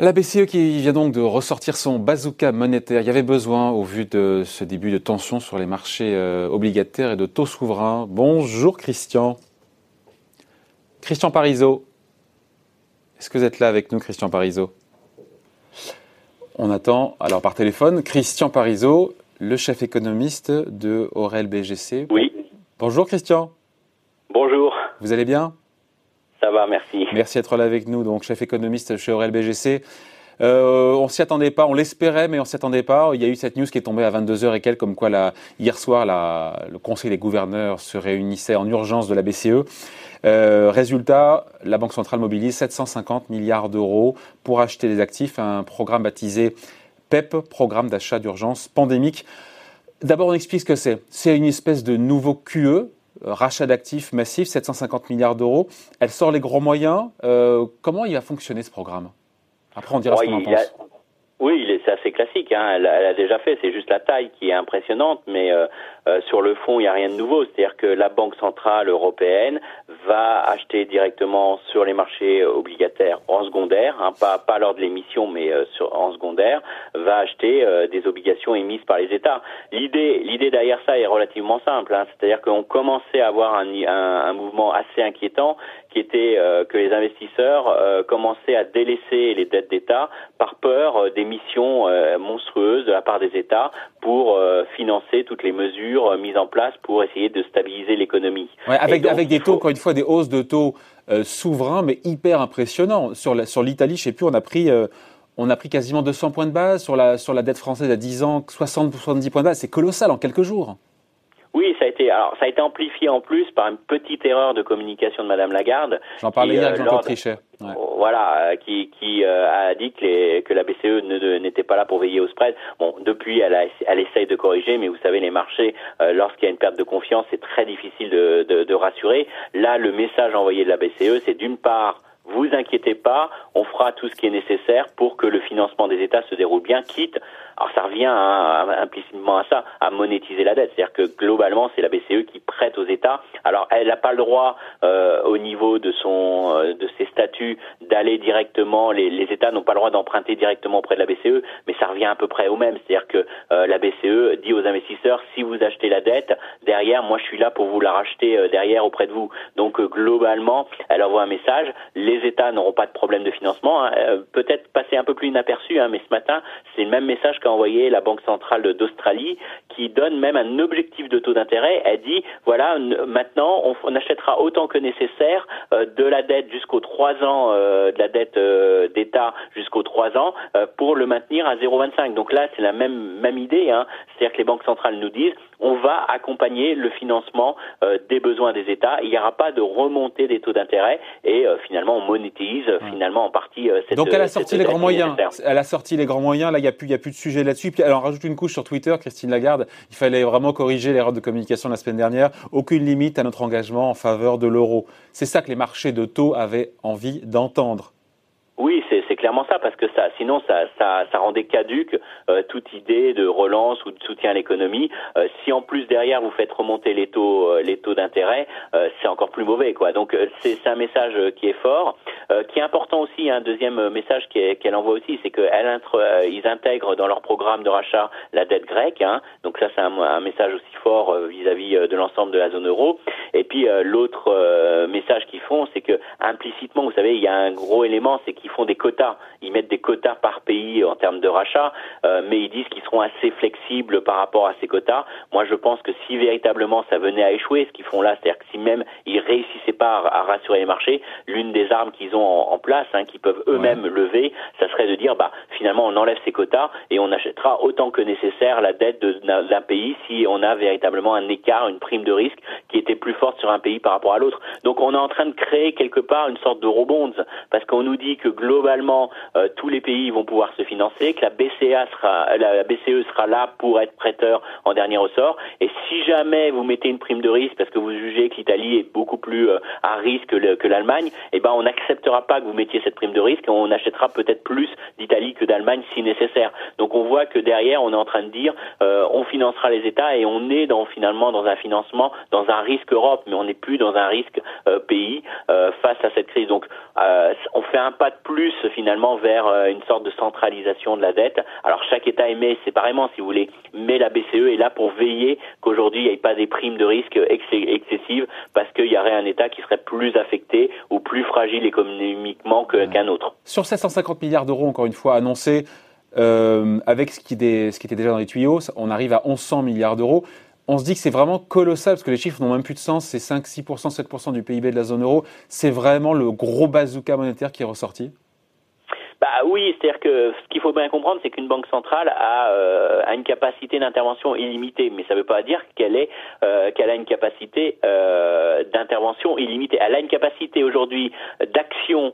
La BCE qui vient donc de ressortir son bazooka monétaire. Il y avait besoin au vu de ce début de tension sur les marchés euh, obligataires et de taux souverains. Bonjour Christian. Christian Parizeau. Est-ce que vous êtes là avec nous, Christian Parizeau On attend, alors par téléphone, Christian Parizeau, le chef économiste de Aurel BGC. Oui. Bonjour Christian. Bonjour. Vous allez bien? Ça va, merci. Merci d'être là avec nous, donc chef économiste chez Aurel BGC. Euh, on s'y attendait pas, on l'espérait, mais on s'y attendait pas. Il y a eu cette news qui est tombée à 22h et quelques, comme quoi la, hier soir, le Conseil des gouverneurs se réunissait en urgence de la BCE. Euh, résultat, la Banque centrale mobilise 750 milliards d'euros pour acheter des actifs, un programme baptisé PEP, Programme d'achat d'urgence pandémique. D'abord, on explique ce que c'est. C'est une espèce de nouveau QE, rachat d'actifs massif, 750 milliards d'euros. Elle sort les gros moyens. Euh, comment il va fonctionner ce programme? Après, on dira ce qu'on en pense. Oui, c'est assez classique. Hein. Elle, elle, a déjà fait. C'est juste la taille qui est impressionnante, mais euh, euh, sur le fond, il n'y a rien de nouveau. C'est-à-dire que la Banque centrale européenne va acheter directement sur les marchés obligataires en secondaire, hein, pas, lors de l'émission, mais euh, en secondaire, va acheter euh, des obligations émises par les États. L'idée, l'idée derrière ça est relativement simple. Hein. C'est-à-dire qu'on commençait à avoir un, un, mouvement assez inquiétant qui était euh, que les investisseurs euh, commençaient à délaisser les dettes d'État par peur d'émissions monstrueuses de la part des États pour financer toutes les mesures mesures mises en place pour essayer de stabiliser l'économie. Ouais, avec, donc, avec des taux, faut... encore une fois, des hausses de taux euh, souverains, mais hyper impressionnants. Sur l'Italie, sur je sais plus, on a pris... Euh, on a pris quasiment 200 points de base sur la, sur la dette française à 10 ans, 60-70 points de base. C'est colossal en quelques jours. Oui, ça a été alors ça a été amplifié en plus par une petite erreur de communication de Madame Lagarde. J'en parlais hier avec Jean-Claude Trichet. Ouais. Voilà, qui, qui euh, a dit que, les, que la BCE n'était pas là pour veiller au spread. Bon, depuis, elle, a, elle essaye de corriger, mais vous savez, les marchés, euh, lorsqu'il y a une perte de confiance, c'est très difficile de, de, de rassurer. Là, le message envoyé de la BCE, c'est d'une part vous inquiétez pas, on fera tout ce qui est nécessaire pour que le financement des États se déroule bien, quitte, alors ça revient implicitement à ça, à monétiser la dette. C'est-à-dire que globalement, c'est la BCE qui prête aux États. Alors elle n'a pas le droit, euh, au niveau de son, euh, de ses statuts, d'aller directement. Les, États n'ont pas le droit d'emprunter directement auprès de la BCE, mais ça revient à peu près au même. C'est-à-dire que euh, la BCE dit aux investisseurs si vous achetez la dette, derrière, moi je suis là pour vous la racheter derrière auprès de vous. Donc globalement, elle envoie un message. Les États n'auront pas de problème de financement. Hein. Peut-être passer un peu plus inaperçu, hein, mais ce matin, c'est le même message envoyé la Banque centrale d'Australie, qui donne même un objectif de taux d'intérêt. Elle dit voilà, maintenant, on, achètera autant que nécessaire euh, de la dette jusqu'aux trois ans, euh, de la dette euh, d'État jusqu'aux trois ans, pour le maintenir à 0,25. Donc là, c'est la même même idée. Hein. C'est-à-dire que les banques centrales nous disent on va accompagner le financement euh, des besoins des États. Il n'y aura pas de remontée des taux d'intérêt et finalement on monétise ouais. finalement en partie cette. Donc elle a sorti les grands moyens. Elle a sorti les grands moyens. Là, il n'y a plus, y a plus de sujet là-dessus. Puis en rajoute une couche sur Twitter, Christine Lagarde. Il fallait vraiment corriger l'erreur de communication la semaine dernière. Aucune limite à notre engagement en faveur de l'euro. C'est ça que les marchés de taux avaient envie d'entendre. Oui, c'est clairement ça, parce que ça, sinon ça, ça, ça rendait caduque euh, toute idée de relance ou de soutien à l'économie. Euh, si en plus derrière vous faites remonter les taux, euh, les taux d'intérêt, euh, c'est encore plus mauvais, quoi. Donc euh, c'est un message qui est fort, qui est important aussi. Un deuxième message qu'elle qu envoie aussi, c'est qu'ils intègrent dans leur programme de rachat la dette grecque. Hein. Donc ça, c'est un, un, message aussi fort vis-à-vis -vis de l'ensemble de la zone euro. Et puis l'autre message qu'ils font, c'est que implicitement, vous savez, il y a un gros élément, c'est qu'ils ils font des quotas. Ils mettent des quotas par pays en termes de rachat, euh, mais ils disent qu'ils seront assez flexibles par rapport à ces quotas. Moi, je pense que si véritablement ça venait à échouer, ce qu'ils font là, c'est-à-dire que si même ils réussissaient pas à, à rassurer les marchés, l'une des armes qu'ils ont en, en, place, hein, qu'ils peuvent eux-mêmes ouais. lever, ça serait de dire, bah, finalement, on enlève ces quotas et on achètera autant que nécessaire la dette d'un pays si on a véritablement un écart, une prime de risque qui était plus forte sur un pays par rapport à l'autre. Donc, on est en train de créer quelque part une sorte de rebonds parce qu'on nous dit que globalement euh, tous les pays vont pouvoir se financer, que la BCE sera là pour être prêteur en dernier ressort. Et si jamais vous mettez une prime de risque parce que vous jugez que l'Italie est beaucoup plus euh, à risque que l'Allemagne, eh ben on n'acceptera pas que vous mettiez cette prime de risque et on achètera peut-être plus d'Italie que d'Allemagne si nécessaire. Donc on voit que derrière on est en train de dire euh, on financera les États et on est finalement dans un financement, dans un risque Europe, mais on n'est plus dans un risque euh, pays face à cette crise. Donc on fait un pas de plus finalement vers une sorte de centralisation de la dette. Alors chaque État émet séparément, si vous voulez, mais la BCE est là pour veiller qu'aujourd'hui il n'y ait pas des primes de risque excessives parce qu'il y aurait un État qui serait plus affecté ou plus fragile économiquement qu'un autre. Sur 750 milliards d'euros, encore une fois, annoncés, euh, avec ce qui, ce qui, était déjà dans les tuyaux, on arrive à 1100 milliards d'euros. On se dit que c'est vraiment colossal parce que les chiffres n'ont même plus de sens. C'est 5, 6%, 7% du PIB de la zone euro. C'est vraiment le gros bazooka monétaire qui est ressorti. Bah oui, c'est-à-dire que ce qu'il faut bien comprendre, c'est qu'une banque centrale a, euh, une capacité d'intervention illimitée, mais ça ne veut pas dire qu'elle euh, a une capacité euh, d'intervention illimitée. Elle a une capacité aujourd'hui d'action,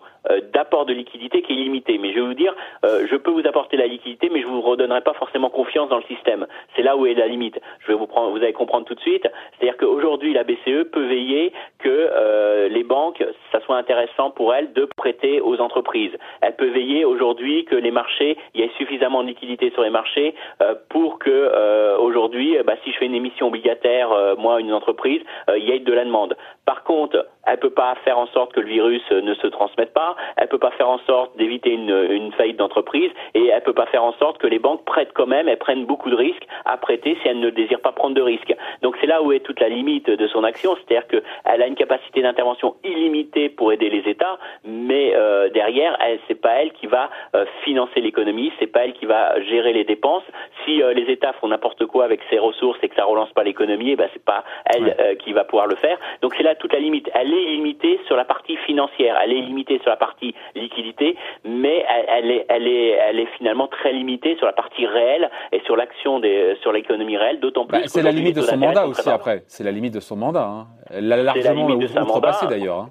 d'apport de liquidité qui est illimitée. Mais je vais vous dire, euh, je peux vous apporter la liquidité, mais je vous redonnerai pas forcément confiance dans le système. C'est là où est la limite. Je vais vous prendre, vous allez comprendre tout de suite. C'est-à-dire qu'aujourd'hui, la BCE peut veiller que les banques, ça soit intéressant pour elles de prêter aux entreprises. Elle peut veiller aujourd'hui que les marchés, il y ait suffisamment de liquidités sur les marchés euh, pour que euh, aujourd'hui, bah, si je fais une émission obligataire, euh, moi, une entreprise, il y ait de la demande. Par contre, elle peut pas faire en sorte que le virus ne se transmette pas, elle peut pas faire en sorte d'éviter une, une, faillite d'entreprise et elle peut pas faire en sorte que les banques prêtent quand même, elles prennent beaucoup de risques à prêter si elles ne désirent pas prendre de risques. Donc c'est là où est toute la limite de son action, c'est-à-dire qu'elle a une capacité d'intervention illimitée pour aider les États, mais euh, derrière, elle c'est pas elle qui va euh, financer l'économie, c'est pas elle qui va gérer les dépenses. Si euh, les États font n'importe quoi avec ses ressources et que ça relance pas l'économie, eh ben c'est pas elle qui va pouvoir le faire. Donc c'est là toute la limite. Elle est limitée sur la partie financière, elle est limitée sur la partie liquidité, mais elle, est, elle, est, elle est finalement très limitée sur la partie réelle et sur l'action des, sur l'économie réelle, d'autant plus. Bah, c'est la limite de son mandat aussi après. C'est la limite de son mandat. Hein. Elle l'a largement outrepassé d'ailleurs. Hein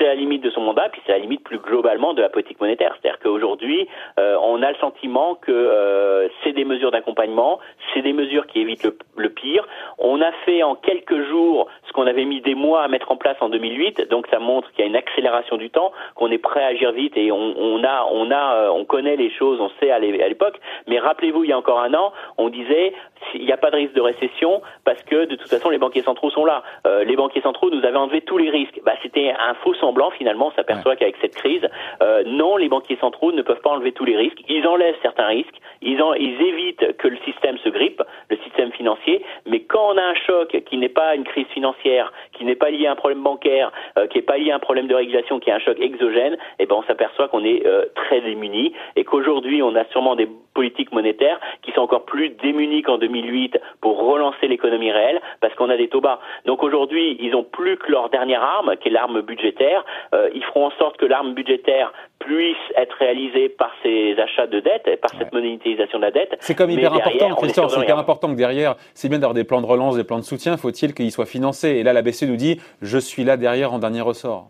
c'est la limite de son mandat, puis c'est la limite plus globalement de la politique monétaire. C'est-à-dire qu'aujourd'hui, euh, on a le sentiment que euh, c'est des mesures d'accompagnement, c'est des mesures qui évitent le, pire. On a fait en quelques jours ce qu'on avait mis des mois à mettre en place en 2008, donc ça montre qu'il y a une accélération du temps, qu'on est prêt à agir vite et on, a, on a, euh, on connaît les choses, on sait à l'époque. Mais rappelez-vous, il y a encore un an, on disait il n'y a pas de risque de récession parce que de toute façon les banquiers centraux sont là. Les banquiers centraux nous avaient enlevé tous les risques. Bah, c'était un faux semblant finalement. On s'aperçoit qu'avec cette crise, euh, non, les banquiers centraux ne peuvent pas enlever tous les risques. Ils enlèvent certains risques. Ils, en, ils évitent que le système se grippe, le système financier. Mais quand on a un choc qui n'est pas une crise financière, qui n'est pas lié à un problème bancaire, euh, qui n'est pas lié à un problème de régulation, qui est un choc exogène, eh ben on s'aperçoit qu'on est euh, très démuni et qu'aujourd'hui on a sûrement des politiques monétaires qui sont encore plus démunies qu'en 2008 pour relancer l'économie réelle parce qu'on a des taux bas. Donc aujourd'hui, ils ont plus que leur dernière arme, qui est l'arme budgétaire. Euh, ils feront en sorte que l'arme budgétaire puisse être réalisée par ces achats de dette, et par cette monétisation de la dette. C'est comme hyper important, Christian, c'est hyper important que derrière, c'est bien d'avoir des plans de relance, des plans de soutien, faut-il qu'ils soient financés? Et là, la BCE nous dit, je suis là derrière en dernier ressort.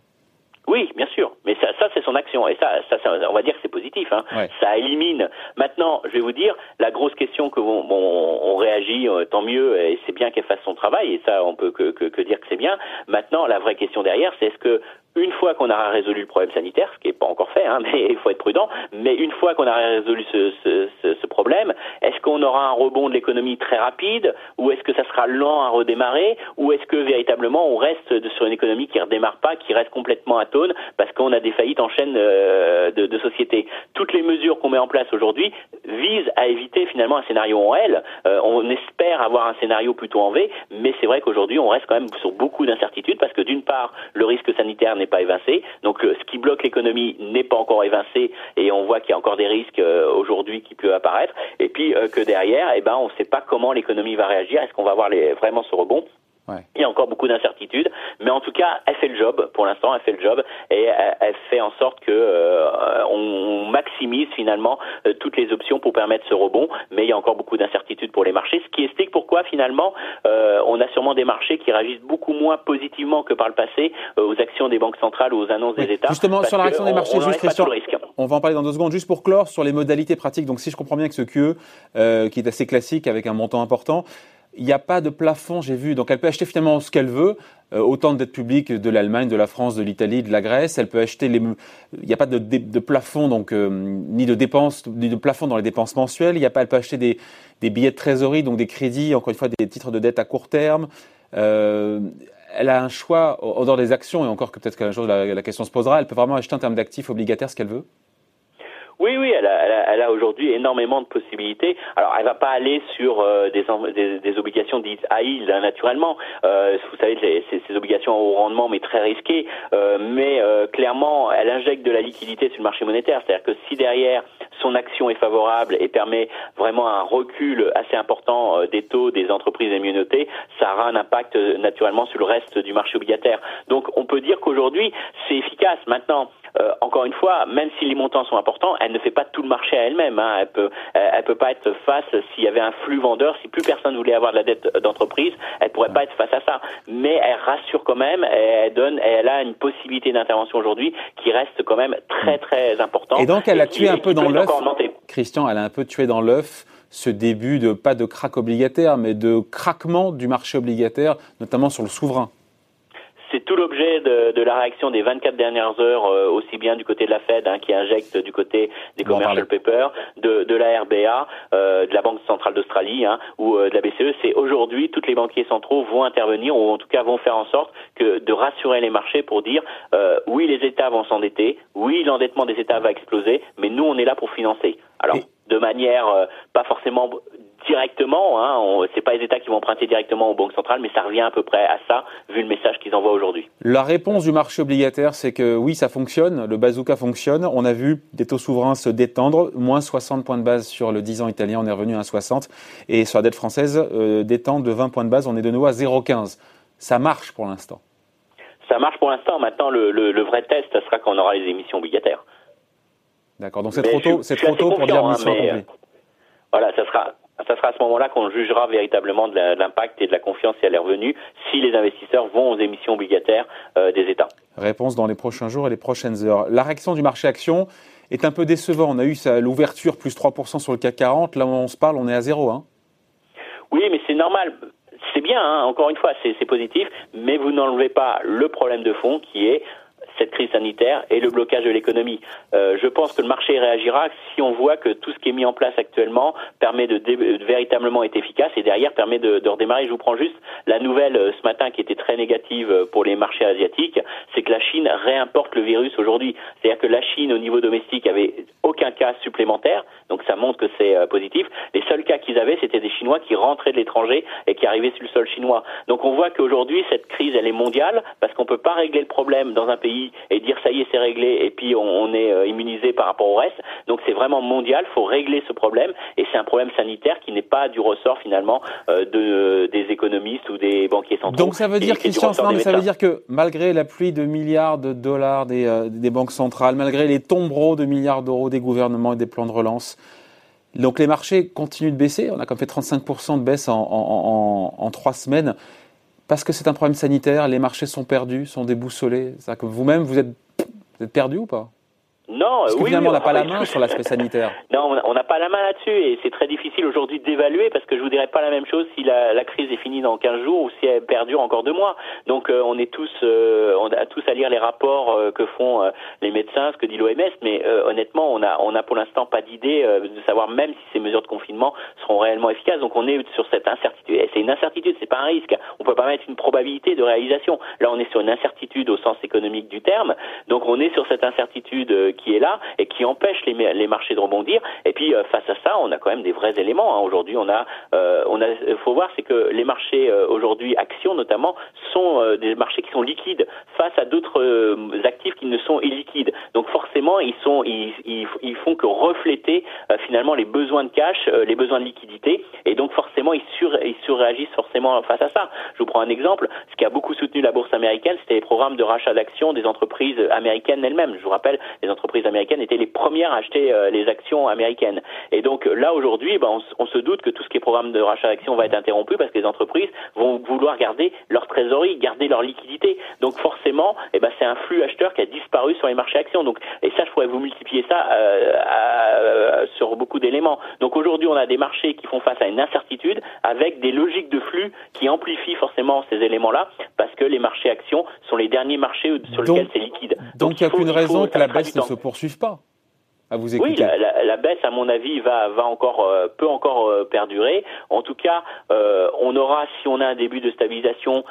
Oui, bien sûr, mais ça, ça c'est son action, et ça, ça, on va dire que c'est positif. Hein. Ça élimine. Maintenant, je vais vous dire, la grosse question que bon, on réagit, euh, tant mieux, et c'est bien qu'elle fasse son travail, et ça, on peut que, que, que dire que c'est bien. Maintenant, la vraie question derrière, c'est est-ce que une fois qu'on aura résolu le problème sanitaire, ce qui n'est pas encore fait, hein, mais il faut être prudent, mais une fois qu'on aura résolu ce, ce, ce, problème, est-ce qu'on aura un rebond de l'économie très rapide, ou est-ce que ça sera lent à redémarrer, ou est-ce que véritablement on reste sur une économie qui ne redémarre pas, qui reste complètement atone, parce qu'on a des faillites en chaîne euh, de, de sociétés Toutes les mesures qu'on met en place aujourd'hui visent à éviter finalement un scénario en L. Euh, on espère avoir un scénario plutôt en V, mais c'est vrai qu'aujourd'hui on reste quand même sur beaucoup d'incertitudes, parce que d'une part, le risque sanitaire n'est pas évincé. Donc euh, ce qui bloque l'économie n'est pas encore évincé et on voit qu'il y a encore des risques euh, aujourd'hui qui peuvent apparaître. Et puis euh, que derrière, eh ben, on ne sait pas comment l'économie va réagir. Est-ce qu'on va avoir les, vraiment ce rebond? Il y a encore beaucoup d'incertitudes, mais en tout cas, elle fait le job. Pour l'instant, elle fait le job et elle, fait en sorte que euh, on, maximise finalement euh, toutes les options pour permettre ce rebond. Mais il y a encore beaucoup d'incertitudes pour les marchés, ce qui explique pourquoi finalement euh, on a sûrement des marchés qui réagissent beaucoup moins positivement que par le passé aux actions des banques centrales ou aux annonces des États. Justement, sur la réaction des marchés, juste Christian, on va en parler dans deux secondes. Juste pour clore sur les modalités pratiques. Donc, si je comprends bien que ce QE, qui est assez classique avec un montant important. Il n'y a pas de plafond, j'ai vu. Donc elle peut acheter finalement ce qu'elle veut, euh, autant de dettes publiques de l'Allemagne, de la France, de l'Italie, de la Grèce. Elle peut acheter les. Il n'y a pas de, plafond, donc euh, ni de dépenses, ni de plafond dans les dépenses mensuelles. Il y a pas. Elle peut acheter des, des, billets de trésorerie, donc des crédits, encore une fois des titres de dette à court terme. Euh, elle a un choix en dehors des actions et encore que peut-être qu'un jour la, la question se posera. Elle peut vraiment acheter en termes d'actifs obligataires ce qu'elle veut. Oui, oui, elle a, elle a, aujourd'hui énormément de possibilités. Alors, elle va pas aller sur euh, des, des, obligations dites à yield, hein, naturellement. Euh, vous savez, ces, ces, obligations au rendement, mais très risquées. Euh, mais euh, clairement, elle injecte de la liquidité sur le marché monétaire. C'est-à-dire que si derrière son action est favorable et permet vraiment un recul assez important euh, des taux des entreprises les mieux ça aura un impact naturellement sur le reste du marché obligataire. Donc, on peut dire qu'aujourd'hui, c'est efficace. Maintenant, euh, encore une fois, même si les montants sont importants, elle ne fait pas tout le marché à elle-même. Hein. Elle peut, elle peut pas être face s'il y avait un flux vendeur, si plus personne voulait avoir de la dette d'entreprise, elle pourrait pas être face à ça. Mais elle rassure quand même, elle donne, elle a une possibilité d'intervention aujourd'hui qui reste quand même très très importante. Et donc elle a tué un peu dans l'œuf. Christian, elle a un peu tué dans l'œuf ce début de pas de crack obligataire, mais de craquement du marché obligataire, notamment sur le souverain de, de, la réaction des 24 dernières heures, euh, aussi bien du côté de la Fed, hein, qui injecte du côté des commercial papers, de, de, la RBA, euh, de la Banque centrale d'Australie hein, ou euh, de la BCE. C'est aujourd'hui, tous les banquiers centraux vont intervenir, ou en tout cas vont faire en sorte que de rassurer les marchés pour dire euh, oui, les États vont s'endetter, oui, l'endettement des États va exploser, mais nous, on est là pour financer. Alors, de manière pas forcément directement. Hein, c'est pas les États qui vont emprunter directement aux banques centrales, mais ça revient à peu près à ça, vu le message qu'ils envoient aujourd'hui. La réponse du marché obligataire, c'est que oui, ça fonctionne, le bazooka fonctionne. On a vu des taux souverains se détendre, moins 60 points de base sur le 10 ans italien, on est revenu à 60, et sur la dette française, euh, détente de 20 points de base, on est de nouveau à 0,15. Ça marche pour l'instant. Ça marche pour l'instant. Maintenant, le, vrai test, ça sera quand on aura les émissions obligataires. D'accord. Donc c'est trop tôt, c'est trop tôt pour dire mission hein, Voilà, ça sera ça sera à ce moment-là qu'on jugera véritablement de l'impact et de la confiance si elle est revenue, si les investisseurs vont aux émissions obligataires euh, des États. Réponse dans les prochains jours et les prochaines heures. La réaction du marché action est un peu décevante. On a eu l'ouverture plus 3% sur le CAC 40. Là où on se parle, on est à zéro. Hein. Oui, mais c'est normal. C'est bien, hein. encore une fois, c'est positif, mais vous n'enlevez pas le problème de fond qui est crise sanitaire et le blocage de l'économie. Euh, je pense que le marché réagira si on voit que tout ce qui est mis en place actuellement permet de, véritablement être efficace et derrière permet de, de, redémarrer. Je vous prends juste la nouvelle euh, ce matin qui était très négative euh, pour les marchés asiatiques, c'est que la Chine réimporte le virus aujourd'hui. C'est-à-dire que la Chine au niveau domestique avait aucun cas supplémentaire, donc ça montre que c'est euh, positif. Les seuls cas qu'ils avaient, c'était des Chinois qui rentraient de l'étranger et qui arrivaient sur le sol chinois. Donc on voit qu'aujourd'hui cette crise elle est mondiale parce qu'on peut pas régler le problème dans un pays et dire ça y est, c'est réglé et puis on, est euh, immunisé par rapport au reste. Donc c'est vraiment mondial, il faut régler ce problème et c'est un problème sanitaire qui n'est pas du ressort finalement euh, de, des économistes ou des banquiers centraux. Donc ça veut dire, Christian, ça veut dire que malgré la pluie de milliards de dollars des, euh, des banques centrales, malgré les tombereaux de milliards d'euros des gouvernements et des plans de relance, donc les marchés continuent de baisser. On a comme fait 35% de baisse en, en, en, en trois semaines parce que c'est un problème sanitaire, les marchés sont perdus, sont déboussolés. vous-même, vous êtes, vous êtes perdu ou pas? Non, Parce que oui, finalement, on n'a pas la main sur l'aspect sanitaire. Non, on n'a pas la main là-dessus et c'est très difficile aujourd'hui d'évaluer parce que je vous dirais pas la même chose si la, la, crise est finie dans 15 jours ou si elle perdure encore deux mois. Donc euh, on est tous, euh, on a tous à lire les rapports euh, que font les médecins, ce que dit l'OMS, mais honnêtement, on a, on a pour l'instant pas d'idée de savoir même si ces mesures de confinement seront réellement efficaces. Donc on est sur cette incertitude. C'est une incertitude, c'est pas un risque. On peut pas mettre une probabilité de réalisation. Là, on est sur une incertitude au sens économique du terme. Donc on est sur cette incertitude qui est là et qui empêche les, marchés de rebondir. Et puis euh, face à ça, on a quand même des vrais éléments. Hein. Aujourd'hui, on a, euh, on a, faut voir, c'est que les marchés euh, aujourd'hui, actions notamment, sont des marchés qui sont liquides face à d'autres actifs qui ne sont illiquides. Donc forcément, ils sont, ils, ils font que refléter finalement les besoins de cash, les besoins de liquidité, et donc forcément, ils, sur, ils surréagissent forcément face à ça. Je vous prends un exemple. Ce qui a beaucoup soutenu la bourse américaine, c'était les programmes de rachat d'actions des entreprises américaines elles-mêmes. Je vous rappelle, les entreprises américaines étaient les premières à acheter euh, les actions américaines. Et donc là aujourd'hui, ben, on, se doute que tout ce qui est programme de rachat d'actions va être interrompu parce que les entreprises vont vouloir garder leur trésorerie, garder leur liquidité. Donc forcément, eh ben, c'est un flux acheteur qui a disparu sur les marchés actions. Donc et ça, je pourrais vous multiplier ça euh, euh, sur beaucoup d'éléments. Donc aujourd'hui, on a des marchés qui font face à une incertitude avec des logiques de flux qui amplifient forcément ces éléments-là parce que les marchés actions sont les derniers marchés sur lesquels c'est liquide. Donc, il n'y a qu'une raison que la baisse ne se poursuive pas. À vous oui, la, baisse, à mon avis, va, va encore, euh, peut encore euh, perdurer. En tout cas, euh, on aura, si on a un début de stabilisation.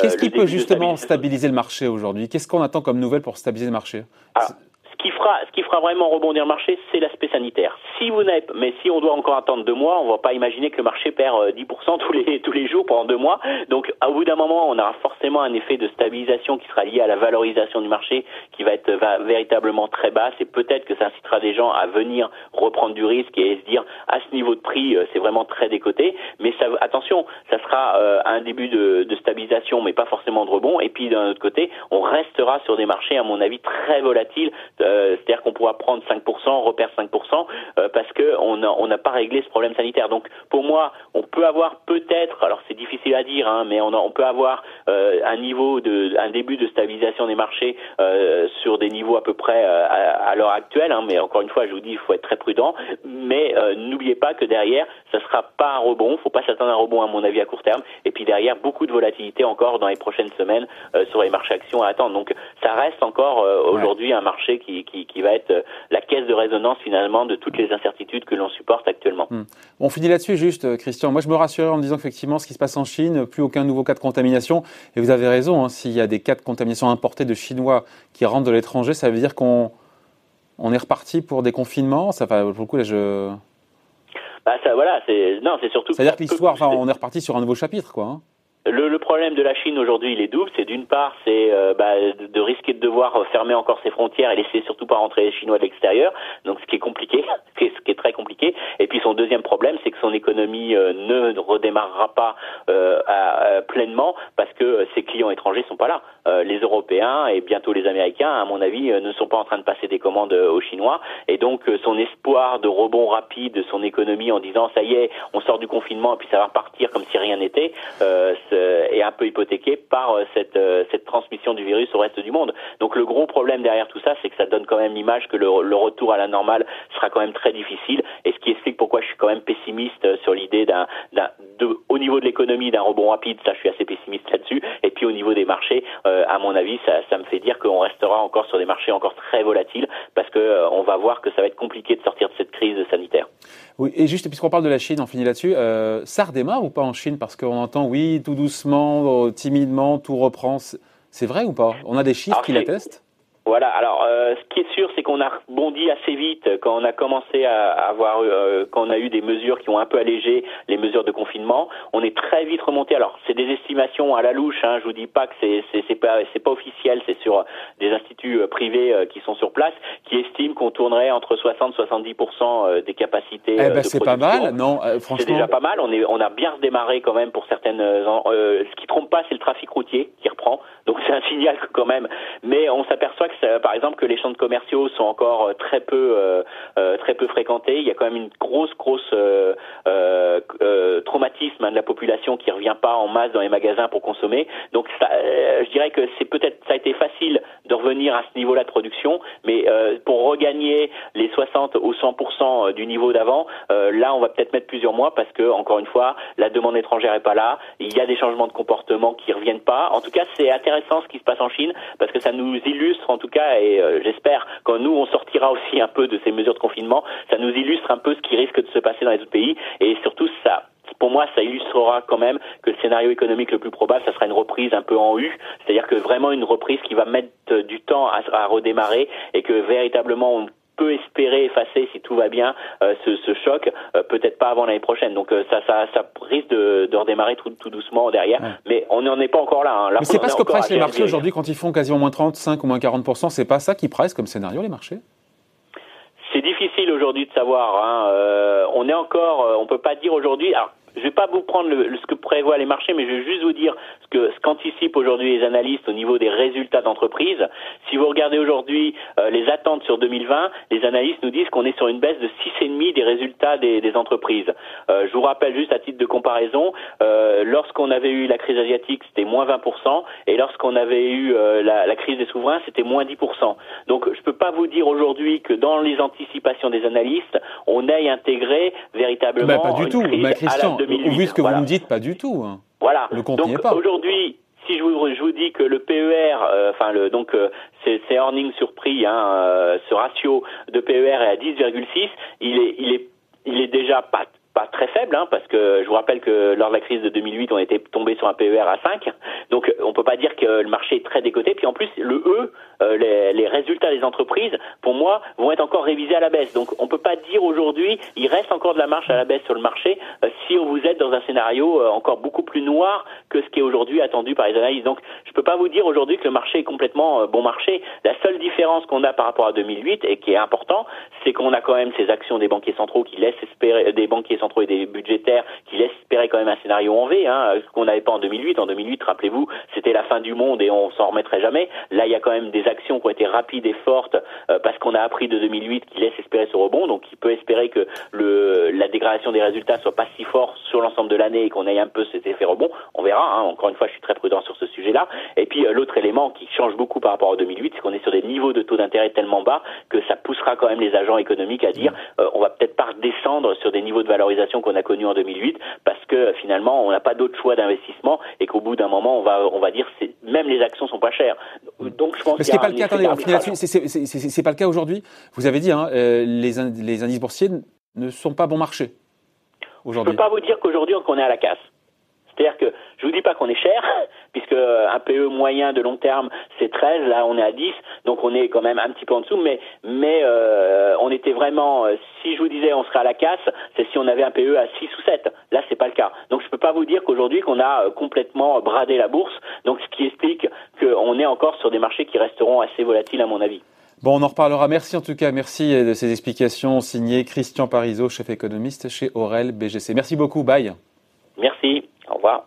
Qu'est-ce qui peut justement stabiliser le marché aujourd'hui? Qu'est-ce qu'on attend comme nouvelle pour stabiliser le marché? Qui fera, ce qui fera vraiment rebondir le marché, c'est l'aspect sanitaire. Si vous n'avez, mais si on doit encore attendre deux mois, on ne va pas imaginer que le marché perd 10% euh, tous les tous les jours pendant deux mois. Donc, au bout d'un moment, on aura forcément un effet de stabilisation qui sera lié à la valorisation du marché, qui va être véritablement très basse, et peut-être que ça incitera des gens à venir reprendre du risque et se dire à ce niveau de prix, euh, c'est vraiment très décoté. Mais ça, attention, ça sera euh, un début de, de stabilisation, mais pas forcément de rebond. Et puis d'un autre côté, on restera sur des marchés, à mon avis, très volatiles. C'est-à-dire qu'on pourra prendre 5%, repère 5%, euh, parce qu'on n'a on n'a pas réglé ce problème sanitaire. Donc pour moi, on peut avoir peut-être, alors c'est difficile à dire, hein, mais on, on peut avoir euh, un niveau de, un début de stabilisation des marchés sur des niveaux à peu près à, l'heure actuelle. Hein, mais encore une fois, je vous dis, il faut être très prudent. Mais n'oubliez pas que derrière, ça sera pas un rebond. Faut pas s'attendre à un rebond à mon avis à court terme. Et puis derrière, beaucoup de volatilité encore dans les prochaines semaines sur les marchés actions à attendre. Donc ça reste encore aujourd'hui un marché qui, qui, qui, va être euh, la caisse de résonance finalement de toutes les incertitudes que l'on supporte actuellement. Hmm. On finit là-dessus juste, euh, Christian. Moi, je me rassure en me disant qu'effectivement, ce qui se passe en Chine, plus aucun nouveau cas de contamination. Et vous avez raison, hein, s'il y a des cas de contamination importés de Chinois qui rentrent de l'étranger, ça veut dire qu'on on est reparti pour des confinements. Ça, pour le coup, là, je. Bah ça, voilà, c'est non, c'est surtout. C'est-à-dire que l'histoire, enfin, on est reparti sur un nouveau chapitre, quoi. Hein. Le, le, problème de la Chine aujourd'hui, il est double. C'est d'une part, c'est euh, bah, de risquer de devoir fermer encore ses frontières et laisser surtout pas rentrer les Chinois de l'extérieur. Donc, ce qui est compliqué, ce qui est très compliqué. Et puis, son deuxième problème, c'est que son économie euh, ne redémarrera pas euh, pleinement parce que ses clients étrangers sont pas là. Les Européens et bientôt les Américains, à mon avis, ne sont pas en train de passer des commandes aux Chinois. Et donc, son espoir de rebond rapide de son économie en disant ça y est, on sort du confinement et puis ça va repartir comme si rien n'était euh, est un peu hypothéqué par euh, cette, euh, cette transmission du virus au reste du monde. Donc le gros problème derrière tout ça, c'est que ça donne quand même l'image que le, le, retour à la normale sera quand même très difficile, et ce qui explique pourquoi je suis quand même pessimiste sur l'idée d'un, au niveau de l'économie d'un rebond rapide, ça je suis assez pessimiste là-dessus, et puis au niveau des marchés, à mon avis, ça, ça me fait dire qu'on restera encore sur des marchés encore très volatiles, parce que on va voir que ça va être compliqué de sortir de cette crise sanitaire. Oui, et juste puisqu'on parle de la Chine, on finit là-dessus, ça redémarre ou pas en Chine? Parce qu'on entend, oui, tout doucement, euh, timidement, tout reprend. C'est vrai ou pas? On a des chiffres qui l'attestent? Voilà. Alors, euh, ce qui est sûr, c'est qu'on a rebondi assez vite quand on a commencé à avoir, euh, quand on a eu des mesures qui ont un peu allégé les mesures de confinement. On est très vite remonté. Alors, c'est des estimations à la louche. Hein, je vous dis pas que c'est c'est pas c'est pas officiel. C'est sur des instituts euh, privés qui sont sur place qui estiment qu'on tournerait entre 60 70 des capacités. Eh ben, c'est pas mal, non Franchement. C'est déjà pas mal. On est on a bien redémarré quand même pour certaines. ce qui trompe pas, c'est le trafic routier qui reprend. Donc c'est un signal quand même. Mais on s'aperçoit que par exemple, que les centres commerciaux sont encore euh, très peu, euh, euh, très peu fréquentés. Il y a quand même une grosse, grosse traumatisme hein, de la population qui revient pas en masse dans les magasins pour consommer. Donc, je dirais que c'est peut-être, ça a été facile de revenir à ce niveau-là de production, mais pour regagner les 60 ou 100% du niveau d'avant, là, on va peut-être mettre plusieurs mois parce que, encore une fois, la demande étrangère est pas là. Il y a des changements de comportement qui reviennent pas. En tout cas, c'est intéressant ce qui se passe en Chine parce que ça nous illustre, tout cas, et euh, j'espère quand nous on sortira aussi un peu de ces mesures de confinement, ça nous illustre un peu ce qui risque de se passer dans les autres pays. Et surtout ça pour moi, ça illustrera quand même que le scénario économique le plus probable, ça sera une reprise un peu en U, c'est-à-dire que vraiment une reprise qui va mettre du temps à, redémarrer et que véritablement peut espérer effacer, si tout va bien, euh, ce, ce, choc, euh, peut-être pas avant l'année prochaine. Donc euh, ça, ça, ça risque de, de redémarrer tout, tout, doucement derrière. Mais on n'en est pas encore là. Hein. mais c'est pas ce que pressent les marchés aujourd'hui quand ils font quasiment moins 35 ou moins 40%. C'est pas ça qui presse comme scénario les marchés? C'est difficile aujourd'hui de savoir. Hein. on est encore, on peut pas dire aujourd'hui. Alors, je vais pas vous prendre le, ce que prévoient les marchés, mais je vais juste vous dire ce que ce qu'anticipent aujourd'hui les analystes au niveau des résultats d'entreprise. Si vous regardez aujourd'hui euh, les attentes sur 2020, les analystes nous disent qu'on est sur une baisse de 6,5 des résultats des, des entreprises. Euh, je vous rappelle juste à titre de comparaison, euh, lorsqu'on avait eu la crise asiatique, c'était moins 20%, et lorsqu'on avait eu euh, la, la, crise des souverains, c'était moins 10%. Donc je peux pas vous dire aujourd'hui que dans les anticipations des analystes, on ait intégré véritablement bah, pas du tout. Bah, Christian, Vu ce que vous me dites, pas du tout. Hein. Voilà. Le compte donc aujourd'hui, si je vous, je vous, dis que le PER, euh, enfin le donc euh, c'est earnings sur prix, hein, euh, ce ratio de PER est à 10,6, il est il est il est déjà pas très faible, hein, parce que je vous rappelle que lors de la crise de 2008, on était tombé sur un PER à 5, donc on peut pas dire que le marché est très décoté. Puis en plus, le E, euh, les, résultats des entreprises, pour moi, vont être encore révisés à la baisse. Donc on peut pas dire aujourd'hui, il reste encore de la marche à la baisse sur le marché euh, si vous êtes dans un scénario euh, encore beaucoup plus noir que ce qui est aujourd'hui attendu par les analystes. Donc je peux pas vous dire aujourd'hui que le marché est complètement bon marché. La seule différence qu'on a par rapport à 2008 et qui est important, c'est qu'on a quand même ces actions des banquiers centraux qui laissent espérer des banquiers et des budgétaires qui laissent espérer quand même un scénario en V, hein, ce qu'on n'avait pas en 2008. En 2008, rappelez-vous, c'était la fin du monde et on s'en remettrait jamais. Là, il y a quand même des actions qui ont été rapides et fortes euh, parce qu'on a appris de 2008 qui laisse espérer ce rebond. Donc, il peut espérer que la dégradation des résultats soit pas si forte sur l'ensemble de l'année et qu'on ait un peu cet effet rebond. On verra. Hein. Encore une fois, je suis très prudent sur ce sujet-là. Et puis, euh, l'autre élément qui change beaucoup par rapport à 2008, c'est qu'on est sur des niveaux de taux d'intérêt tellement bas que ça poussera quand même les agents économiques à dire euh, on va peut-être pas redescendre sur des niveaux de valorisation qu'on a connus en 2008 parce que finalement, on n'a pas d'autre choix d'investissement et qu'au bout d'un moment, on va, on va dire même les actions sont pas chères. Donc, je pense que ce n'est pas le cas. Attendez, c'est pas le cas aujourd'hui. Vous avez dit, hein, euh, les, les indices boursiers ne sont pas bon marché aujourd'hui. Je peux pas vous dire qu'aujourd'hui on est à la casse. C'est-à-dire que je vous dis pas qu'on est cher, puisque un PE moyen de long terme c'est 13, là on est à 10, donc on est quand même un petit peu en dessous, mais mais euh, on était vraiment, euh, si je vous disais on serait à la casse, c'est si on avait un PE à 6 ou 7. Là c'est pas le cas. Donc je peux pas vous dire qu'aujourd'hui qu'on a euh, complètement bradé la bourse, donc ce qui explique qu'on est encore sur des marchés qui resteront assez volatiles à mon avis. Bon, on en reparlera. Merci en tout cas. Merci de ces explications signées Christian Parizeau, chef économiste chez Aurel BGC. Merci beaucoup. Bye. Merci. Au revoir.